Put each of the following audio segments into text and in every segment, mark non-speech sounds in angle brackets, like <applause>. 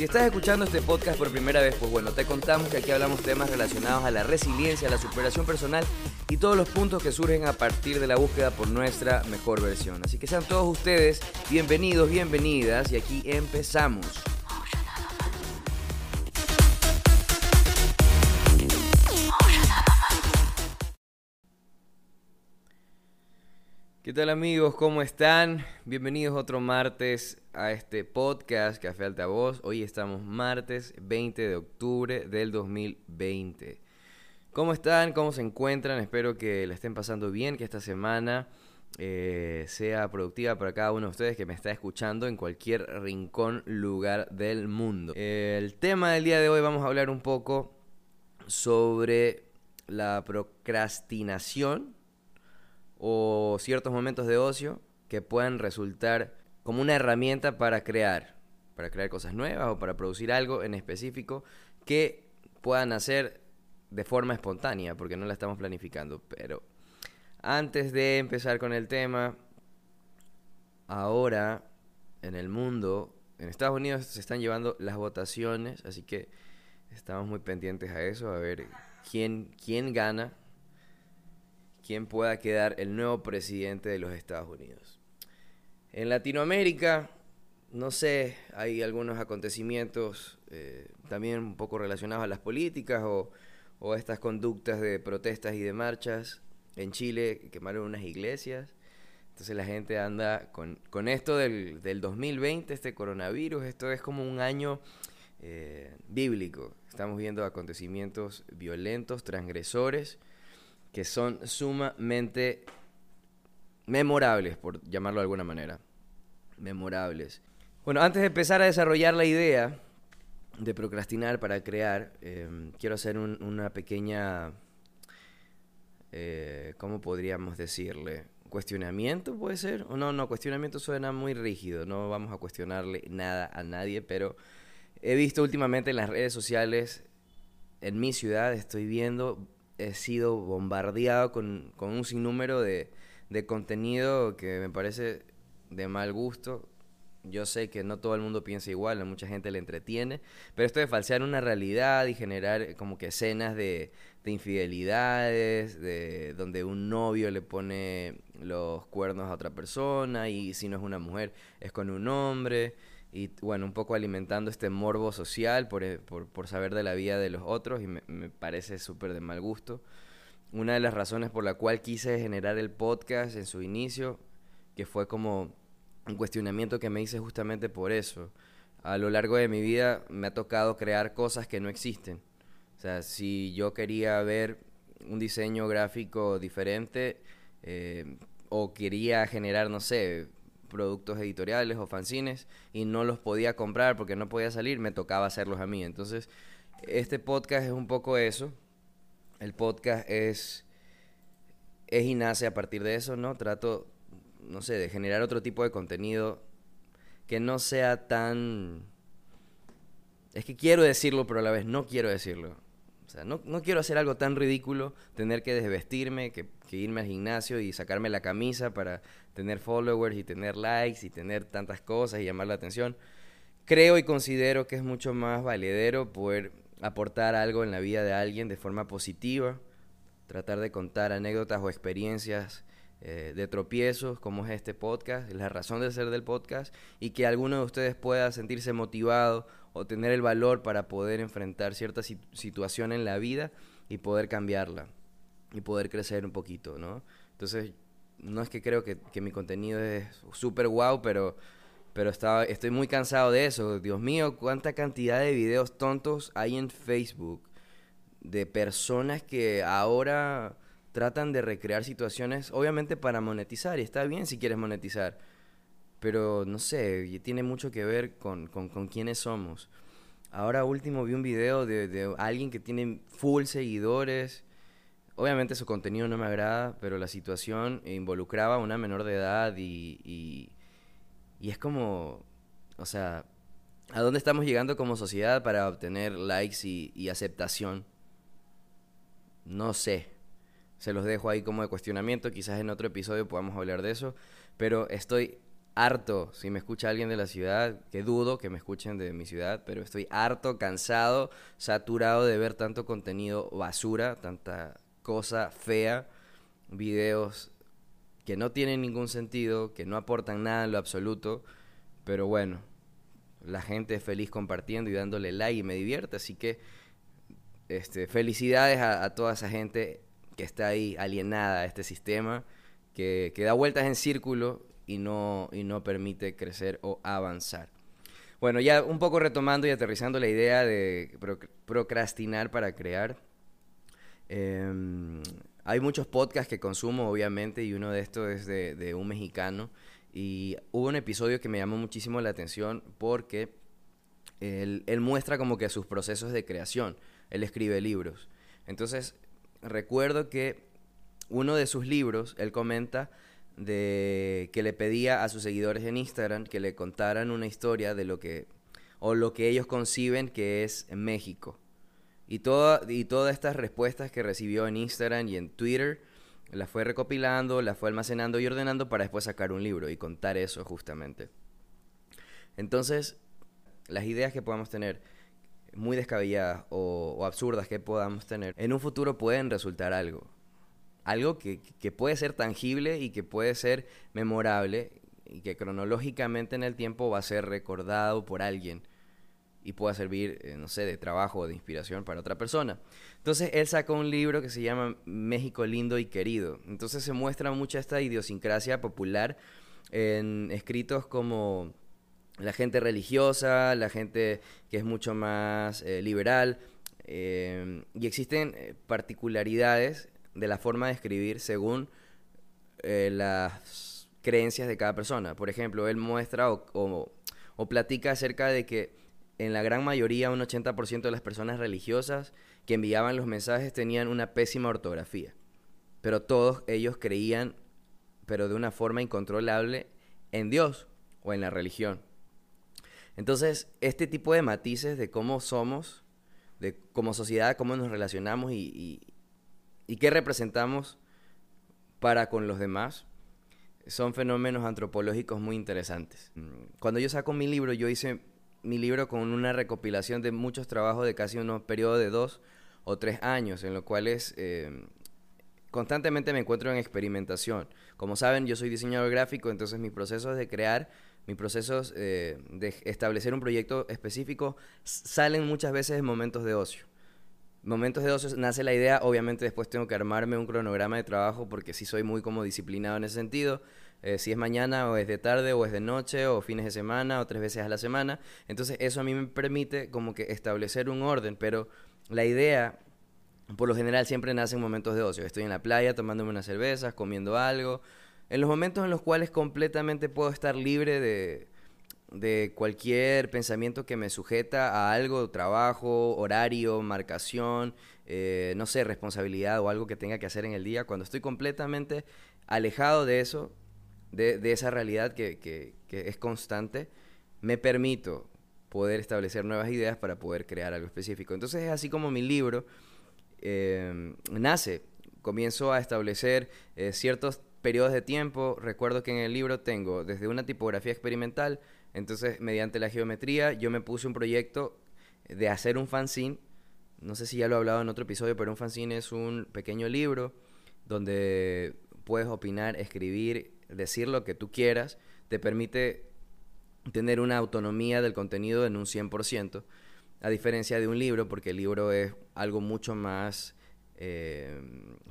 Si estás escuchando este podcast por primera vez, pues bueno, te contamos que aquí hablamos temas relacionados a la resiliencia, a la superación personal y todos los puntos que surgen a partir de la búsqueda por nuestra mejor versión. Así que sean todos ustedes bienvenidos, bienvenidas y aquí empezamos. ¿Qué tal amigos? ¿Cómo están? Bienvenidos otro martes a este podcast Café Altavoz. Hoy estamos martes 20 de octubre del 2020. ¿Cómo están? ¿Cómo se encuentran? Espero que la estén pasando bien, que esta semana eh, sea productiva para cada uno de ustedes que me está escuchando en cualquier rincón, lugar del mundo. el tema del día de hoy vamos a hablar un poco sobre la procrastinación o ciertos momentos de ocio que puedan resultar como una herramienta para crear, para crear cosas nuevas o para producir algo en específico que puedan hacer de forma espontánea, porque no la estamos planificando. Pero antes de empezar con el tema, ahora en el mundo, en Estados Unidos se están llevando las votaciones, así que estamos muy pendientes a eso, a ver quién, quién gana quién pueda quedar el nuevo presidente de los Estados Unidos. En Latinoamérica, no sé, hay algunos acontecimientos eh, también un poco relacionados a las políticas o, o, estas conductas de protestas y de marchas. En Chile quemaron unas iglesias. Entonces la gente anda con, con esto del, del, 2020, este coronavirus, esto es como un año eh, bíblico. Estamos viendo acontecimientos violentos, transgresores que son sumamente memorables, por llamarlo de alguna manera. Memorables. Bueno, antes de empezar a desarrollar la idea de procrastinar para crear, em, quiero hacer una pequeña, eh, ¿cómo podríamos decirle? ¿Cuestionamiento puede ser? O no, no, cuestionamiento suena muy rígido, no vamos a cuestionarle nada a nadie, pero he visto últimamente en las redes sociales, en mi ciudad, estoy viendo he sido bombardeado con, un sinnúmero de, contenido que me parece de mal gusto. Yo sé que no todo el mundo piensa igual, mucha gente le entretiene, pero esto de falsear una realidad y generar como que escenas de, de infidelidades, de donde un novio le pone los cuernos a otra persona y si no es una mujer es con un hombre y bueno, un poco alimentando este morbo social por, eh, por, por saber de la vida de los otros y me, parece súper de mal gusto. Una de las razones por la cual quise generar el podcast en su inicio, que fue como un cuestionamiento que me hice justamente por eso. A lo largo de mi vida me ha tocado crear cosas que no existen. O sea, si yo quería ver un diseño gráfico diferente eh, o quería generar, no sé, productos editoriales o fanzines y no los podía comprar porque no podía salir, me tocaba hacerlos a mí. Entonces, este podcast es un poco eso. El podcast es, es y nace a partir de eso, ¿no? Trato, no sé, de generar otro tipo de contenido que no sea tan... Es que quiero decirlo, pero a la vez no quiero decirlo. No, no quiero hacer algo tan ridículo, tener que desvestirme, que, que, irme al gimnasio y sacarme la camisa para tener followers y tener likes y tener tantas cosas y llamar la atención. Creo y considero que es mucho más valedero poder aportar algo en la vida de alguien de forma positiva, tratar de contar anécdotas o experiencias eh, de tropiezos, como es este podcast, la razón de ser del podcast, y que alguno de ustedes pueda sentirse motivado o tener el valor para poder enfrentar cierta situación en la vida y poder cambiarla y poder crecer un poquito, ¿no? Entonces, no es que creo que, que mi contenido es súper guau, pero, pero estaba, estoy muy cansado de eso. Dios mío, cuánta cantidad de videos tontos hay en Facebook de personas que ahora tratan de recrear situaciones, obviamente para monetizar, y está bien si quieres monetizar, pero no sé, tiene mucho que ver con, con, con quiénes somos. Ahora último vi un video de, de, alguien que tiene full seguidores, obviamente su contenido no me agrada, pero la situación involucraba a una menor de edad y, y, y es como, o sea, ¿a dónde estamos llegando como sociedad para obtener likes y, y aceptación? No sé. Se los dejo ahí como de cuestionamiento. Quizás en otro episodio podamos hablar de eso. Pero estoy harto, si me escucha alguien de la ciudad, que dudo que me escuchen de mi ciudad, pero estoy harto, cansado, saturado de ver tanto contenido basura, tanta cosa fea, videos que no tienen ningún sentido, que no aportan nada en lo absoluto, pero bueno, la gente es feliz compartiendo y dándole like y me divierte, así que este, felicidades a, toda esa gente que está ahí alienada a este sistema, que, que da vueltas en círculo y no, y no permite crecer o avanzar. Bueno, ya un poco retomando y aterrizando la idea de procrastinar para crear. Em, hay muchos podcasts que consumo, obviamente, y uno de estos es de, un mexicano. Y hubo un episodio que me llamó muchísimo la atención porque él, él muestra como que sus procesos de creación. Él escribe libros. Entonces, recuerdo que uno de sus libros, él comenta de que le pedía a sus seguidores en Instagram que le contaran una historia de lo que o lo que ellos conciben que es México. Y, toda, y todas estas respuestas que recibió en Instagram y en Twitter las fue recopilando, las fue almacenando y ordenando para después sacar un libro y contar eso justamente. Entonces, las ideas que podamos tener muy descabelladas o, absurdas que podamos tener, en un futuro pueden resultar algo algo que, puede ser tangible y que puede ser memorable y que cronológicamente en el tiempo va a ser recordado por alguien y pueda servir, eh, no sé, de trabajo o de inspiración para otra persona. Entonces él sacó un libro que se llama México lindo y querido. Entonces se muestra mucha esta idiosincrasia popular en escritos como la gente religiosa, la gente que es mucho más eh, liberal, eh, y existen particularidades de la forma de escribir según eh, las creencias de cada persona. Por ejemplo, él muestra o, o, platica acerca de que en la gran mayoría, un 80% de las personas religiosas que enviaban los mensajes tenían una pésima ortografía. Pero todos ellos creían, pero de una forma incontrolable, en Dios o en la religión. Entonces, este tipo de matices de cómo somos, de como sociedad, cómo nos relacionamos y, qué representamos para con los demás, son fenómenos antropológicos muy interesantes. Cuando yo saco mi libro, yo hice mi libro con una recopilación de muchos trabajos de casi unos periodos de dos o tres años, en los cuales eh, constantemente me encuentro en experimentación. Como saben, yo soy diseñador gráfico, entonces mis procesos de crear, mis procesos eh, de establecer un proyecto específico salen muchas veces en momentos de ocio momentos de ocio nace la idea, obviamente después tengo que armarme un cronograma de trabajo porque sí soy muy como disciplinado en ese sentido. Eh, si es mañana o es de tarde o es de noche o fines de semana o tres veces a la semana. Entonces eso a mí me permite como que establecer un orden, pero la idea por lo general siempre nace en momentos de ocio. Estoy en la playa tomándome unas cervezas, comiendo algo. En los momentos en los cuales completamente puedo estar libre de, cualquier pensamiento que me sujeta a algo, trabajo, horario, marcación, eh, no sé, responsabilidad o algo que tenga que hacer en el día, cuando estoy completamente alejado de eso, de, esa realidad que, es constante, me permito poder establecer nuevas ideas para poder crear algo específico. Entonces es así como mi libro eh, nace. Comienzo a establecer eh, ciertos periodos de tiempo. Recuerdo que en el libro tengo desde una tipografía experimental, entonces, mediante la geometría, yo me puse un proyecto de hacer un fanzine. No sé si ya lo he hablado en otro episodio, pero un fanzine es un pequeño libro donde puedes opinar, escribir, decir lo que tú quieras. Te permite tener una autonomía del contenido en un 100%, a diferencia de un libro, porque el libro es algo mucho más eh,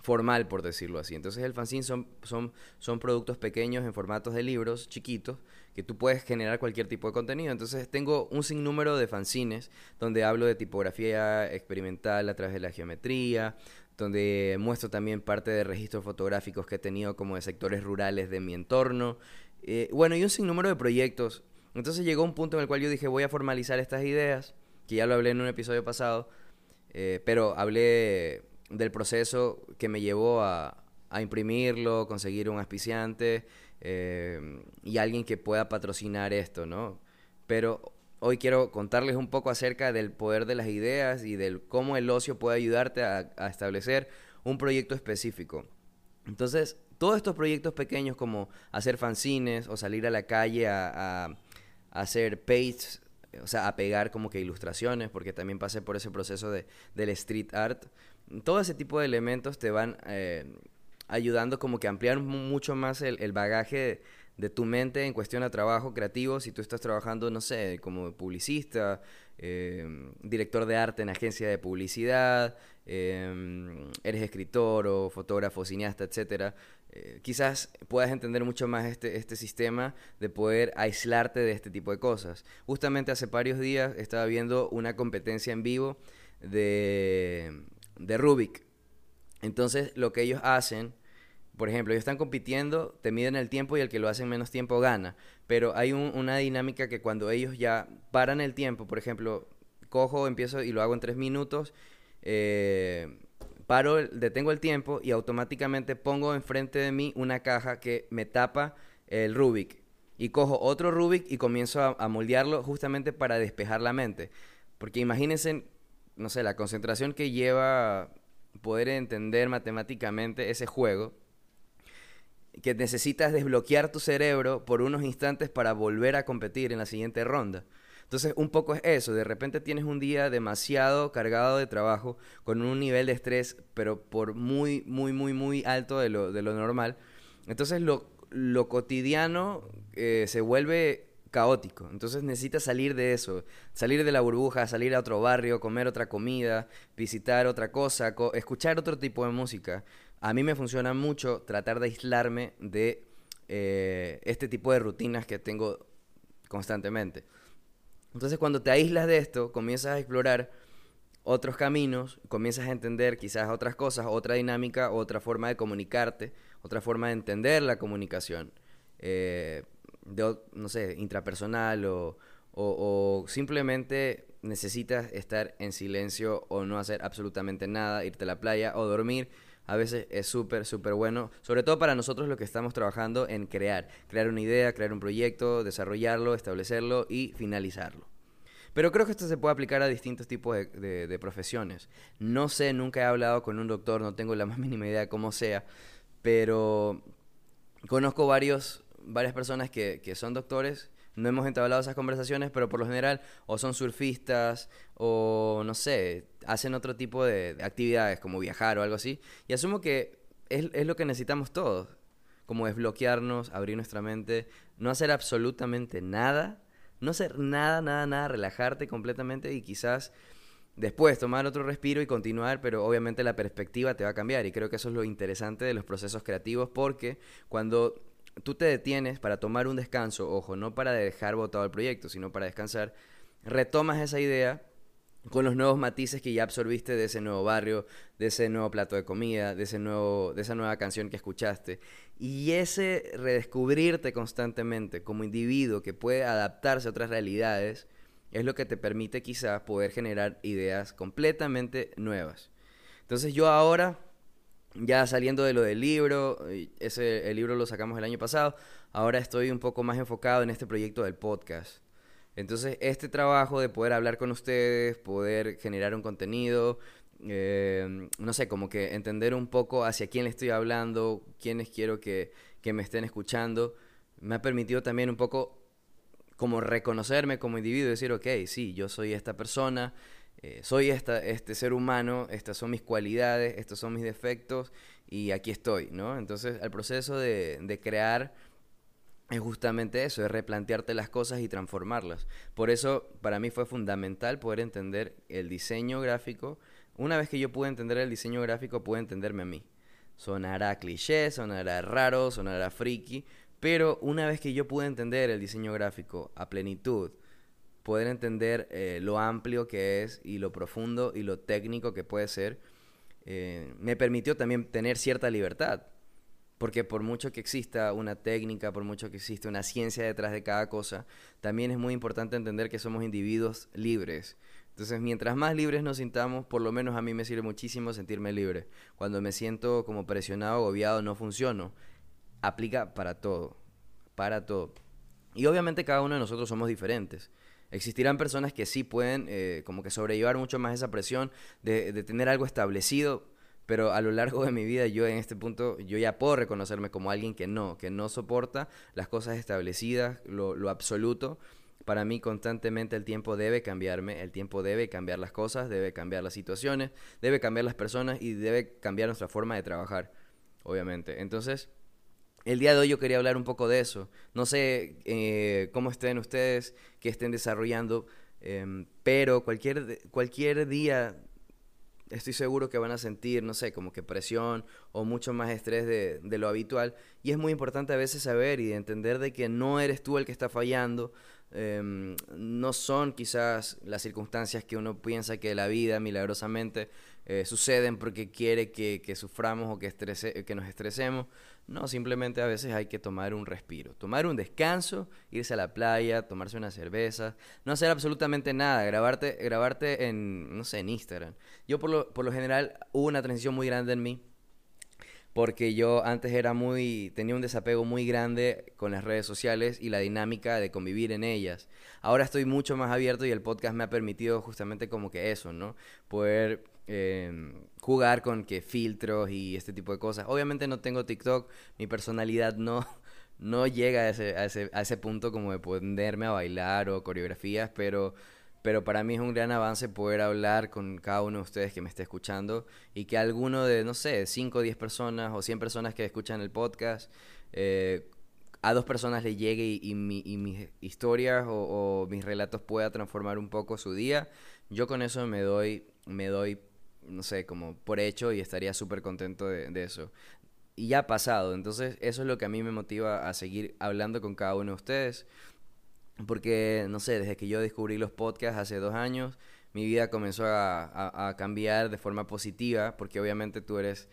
formal, por decirlo así. Entonces el fanzine son, son, son productos pequeños en formatos de libros, chiquitos, que tú puedes generar cualquier tipo de contenido. Entonces tengo un sinnúmero de fanzines donde hablo de tipografía experimental a través de la geometría, donde muestro también parte de registros fotográficos que he tenido como de sectores rurales de mi entorno. Eh, bueno, y un sinnúmero de proyectos. Entonces llegó un punto en el cual yo dije voy a formalizar estas ideas, que ya lo hablé en un episodio pasado, eh, pero hablé del proceso que me llevó a, a imprimirlo, conseguir un auspiciante eh, y alguien que pueda patrocinar esto, ¿no? Pero hoy quiero contarles un poco acerca del poder de las ideas y del cómo el ocio puede ayudarte a, establecer un proyecto específico. Entonces, todos estos proyectos pequeños como hacer fanzines o salir a la calle a, a hacer pages, o sea, a pegar como que ilustraciones, porque también pasé por ese proceso de, del street art. Todo ese tipo de elementos te van eh, ayudando como que a ampliar mucho más el, el bagaje de, tu mente en cuestión a trabajo creativo. Si tú estás trabajando, no sé, como publicista, em, director de arte en agencia de publicidad, em, eres escritor o fotógrafo, cineasta, etcétera, eh, quizás puedas entender mucho más este, este sistema de poder aislarte de este tipo de cosas. Justamente hace varios días estaba viendo una competencia en vivo de, de Rubik. Entonces lo que ellos hacen por ejemplo, ellos están compitiendo, te miden el tiempo y el que lo hace en menos tiempo gana. Pero hay una dinámica que cuando ellos ya paran el tiempo, por ejemplo, cojo, empiezo y lo hago en tres minutos, eh, paro, detengo el tiempo y automáticamente pongo enfrente de mí una caja que me tapa el Rubik. Y cojo otro Rubik y comienzo a, a moldearlo justamente para despejar la mente. Porque imagínense, no sé, la concentración que lleva poder entender matemáticamente ese juego que necesitas desbloquear tu cerebro por unos instantes para volver a competir en la siguiente ronda. Entonces, un poco es eso, de repente tienes un día demasiado cargado de trabajo, con un nivel de estrés, pero por muy, muy, muy, muy alto de lo, de lo normal. Entonces, lo, lo cotidiano eh, se vuelve caótico. Entonces necesitas salir de eso, salir de la burbuja, salir a otro barrio, comer otra comida, visitar otra cosa, escuchar otro tipo de música a mí me funciona mucho tratar de aislarme de eh, este tipo de rutinas que tengo constantemente. Entonces cuando te aíslas de esto, comienzas a explorar otros caminos, comienzas a entender quizás otras cosas, otra dinámica, otra forma de comunicarte, otra forma de entender la comunicación, eh, de, no sé, intrapersonal o, o simplemente necesitas estar en silencio o no hacer absolutamente nada, irte a la playa o dormir a veces es súper, súper bueno, sobre todo para nosotros los que estamos trabajando en crear, crear una idea, crear un proyecto, desarrollarlo, establecerlo y finalizarlo. Pero creo que esto se puede aplicar a distintos tipos de, profesiones. No sé, nunca he hablado con un doctor, no tengo la más mínima idea de cómo sea, pero conozco varios, varias personas que, que son doctores no hemos entablado esas conversaciones, pero por lo general o son surfistas o no sé, hacen otro tipo de, actividades como viajar o algo así. Y asumo que es, es lo que necesitamos todos, como desbloquearnos, abrir nuestra mente, no hacer absolutamente nada, no hacer nada, nada, nada, relajarte completamente y quizás después tomar otro respiro y continuar, pero obviamente la perspectiva te va a cambiar y creo que eso es lo interesante de los procesos creativos porque cuando tú te detienes para tomar un descanso, ojo, no para dejar botado el proyecto, sino para descansar, retomas esa idea con los nuevos matices que ya absorbiste de ese nuevo barrio, de ese nuevo plato de comida, de, ese nuevo, de esa nueva canción que escuchaste. Y ese redescubrirte constantemente como individuo que puede adaptarse a otras realidades es lo que te permite quizás poder generar ideas completamente nuevas. Entonces yo ahora ya saliendo de lo del libro, ese, el libro lo sacamos el año pasado, ahora estoy un poco más enfocado en este proyecto del podcast. Entonces, este trabajo de poder hablar con ustedes, poder generar un contenido, eh, no sé, como que entender un poco hacia quién le estoy hablando, quiénes quiero que, que me estén escuchando, me ha permitido también un poco como reconocerme como individuo decir, ok, sí, yo soy esta persona, eh, soy esta, este ser humano, estas son mis cualidades, estos son mis defectos y aquí estoy, ¿no? Entonces el proceso de, de crear es justamente eso, es replantearte las cosas y transformarlas. Por eso para mí fue fundamental poder entender el diseño gráfico. Una vez que yo pude entender el diseño gráfico, pude entenderme a mí. Sonará cliché, sonará raro, sonará friki, pero una vez que yo pude entender el diseño gráfico a plenitud, poder entender eh, lo amplio que es y lo profundo y lo técnico que puede ser, eh, me permitió también tener cierta libertad. Porque por mucho que exista una técnica, por mucho que exista una ciencia detrás de cada cosa, también es muy importante entender que somos individuos libres. Entonces, mientras más libres nos sintamos, por lo menos a mí me sirve muchísimo sentirme libre. Cuando me siento como presionado, agobiado, no funciono. Aplica para todo, para todo. Y obviamente cada uno de nosotros somos diferentes. Existirán personas que sí pueden eh, como que sobrellevar mucho más esa presión de, tener algo establecido, pero a lo largo de mi vida yo en este punto yo ya puedo reconocerme como alguien que no, que no soporta las cosas establecidas, lo, lo absoluto para mí constantemente el tiempo debe cambiarme, el tiempo debe cambiar las cosas, debe cambiar las situaciones, debe cambiar las personas y debe cambiar nuestra forma de trabajar, obviamente. Entonces, el día de hoy yo quería hablar un poco de eso. No sé eh, cómo estén ustedes, que estén desarrollando, em, pero cualquier, cualquier día estoy seguro que van a sentir, no sé, como que presión o mucho más estrés de, lo habitual. Y es muy importante a veces saber y entender de que no eres tú el que está fallando, Em, no son quizás las circunstancias que uno piensa que la vida milagrosamente eh, suceden porque quiere que, suframos o que, estrese, que nos estresemos. No, simplemente a veces hay que tomar un respiro, tomar un descanso, irse a la playa, tomarse una cerveza, no hacer absolutamente nada, grabarte, grabarte en, no sé, en Instagram. Yo por lo, por lo general hubo una transición muy grande en mí porque yo antes era muy, tenía un desapego muy grande con las redes sociales y la dinámica de convivir en ellas. Ahora estoy mucho más abierto y el podcast me ha permitido justamente como que eso, ¿no? Poder em, jugar con que filtros y este tipo de cosas. Obviamente no tengo TikTok, mi personalidad no, <laughs> no llega a ese, a ese, a ese punto como de ponerme a bailar o coreografías, pero pero para mí es un gran avance poder hablar con cada uno de ustedes que me esté escuchando y que alguno de, no sé, 5 o 10 personas o 100 personas que escuchan el podcast, eh, a dos personas le llegue y, mis historias o, mis relatos pueda transformar un poco su día, yo con eso me doy, me doy, no sé, como por hecho y estaría súper contento de, eso. Y ya ha pasado, entonces eso es lo que a mí me motiva a seguir hablando con cada uno de ustedes porque, no sé, desde que yo descubrí los podcasts hace dos años, mi vida comenzó a, cambiar de forma positiva, porque obviamente tú eres,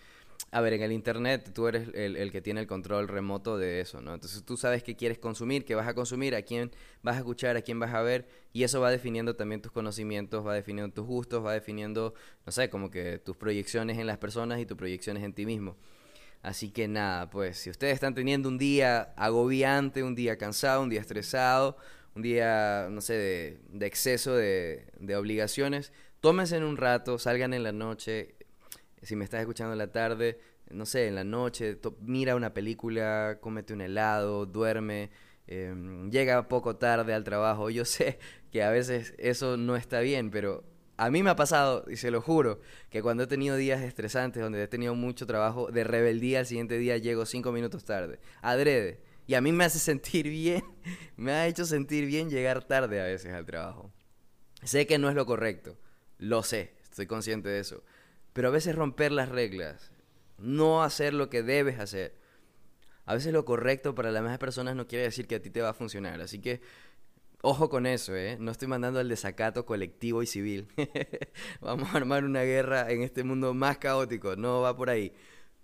a ver, en el Internet tú eres el, que tiene el control remoto de eso, ¿no? Entonces tú sabes qué quieres consumir, qué vas a consumir, a quién vas a escuchar, a quién vas a ver, y eso va definiendo también tus conocimientos, va definiendo tus gustos, va definiendo, no sé, como que tus proyecciones en las personas y tus proyecciones en ti mismo. Así que nada, pues si ustedes están teniendo un día agobiante, un día cansado, un día estresado, un día, no sé, de, exceso de, obligaciones, tómense en un rato, salgan en la noche, si me estás escuchando en la tarde, no sé, en la noche, mira una película, cómete un helado, duerme, em, llega poco tarde al trabajo. Yo sé que a veces eso no está bien, pero a mí me ha pasado, y se lo juro, que cuando he tenido días estresantes, donde he tenido mucho trabajo, de rebeldía, al siguiente día llego cinco minutos tarde. Adrede. Y a mí me hace <laughs> sentir bien, me ha hecho sentir bien llegar tarde a veces al trabajo. Sé que no es lo correcto, lo sé, estoy consciente de eso. Pero a veces romper las reglas, no hacer lo que debes hacer. A veces lo correcto para las demás personas no quiere decir que a ti te va a funcionar. Así que ojo con eso, ¿eh? No estoy mandando al desacato colectivo y civil. <laughs> Vamos a armar una guerra en este mundo más caótico, no va por ahí.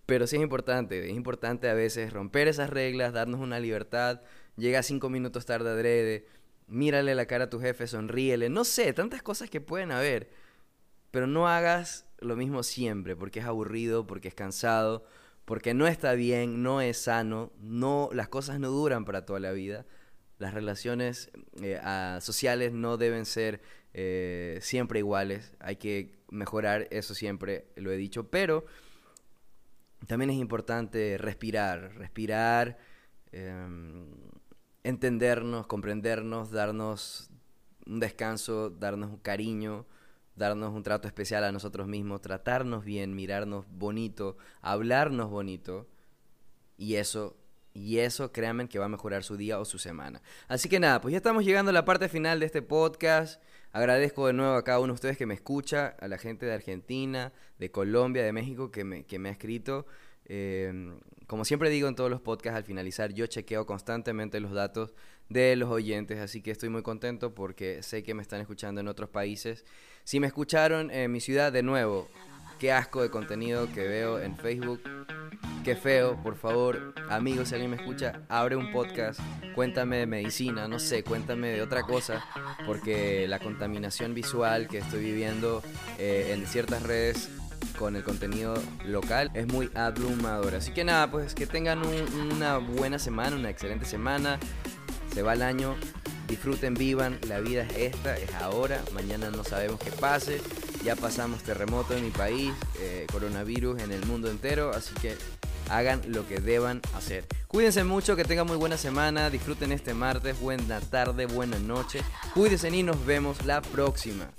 Pero sí es importante, es importante a veces romper esas reglas, darnos una libertad. Llega cinco minutos tarde adrede, mírale la cara a tu jefe, sonríele. No sé, tantas cosas que pueden haber. Pero no hagas lo mismo siempre, porque es aburrido, porque es cansado, porque no está bien, no es sano, no, las cosas no duran para toda la vida. Las relaciones eh, sociales no deben ser eh, siempre iguales. Hay que mejorar eso siempre, lo he dicho. Pero también es importante respirar, respirar, em, entendernos, comprendernos, darnos un descanso, darnos un cariño, darnos un trato especial a nosotros mismos, tratarnos bien, mirarnos bonito, hablarnos bonito. Y eso, y eso créanme que va a mejorar su día o su semana. Así que nada, pues ya estamos llegando a la parte final de este podcast. Agradezco de nuevo a cada uno de ustedes que me escucha, a la gente de Argentina, de Colombia, de México que me, que me ha escrito. Em, como siempre digo en todos los podcasts al finalizar, yo chequeo constantemente los datos de los oyentes, así que estoy muy contento porque sé que me están escuchando en otros países. Si me escucharon en mi ciudad de nuevo, qué asco de contenido que veo en Facebook. qué feo, por favor, amigos, si alguien me escucha, abre un podcast, cuéntame de medicina, no sé, cuéntame de otra cosa, porque la contaminación visual que estoy viviendo eh, en ciertas redes con el contenido local es muy abrumador. Así que nada, pues que tengan una buena semana, una excelente semana. Se va el año, disfruten, vivan, la vida es esta, es ahora, mañana no sabemos qué pase, ya pasamos terremoto en mi país, eh, coronavirus en el mundo entero, así que hagan lo que deban hacer. Cuídense mucho, que tengan muy buena semana, disfruten este martes, buena tarde, buena noche, cuídense y nos vemos la próxima.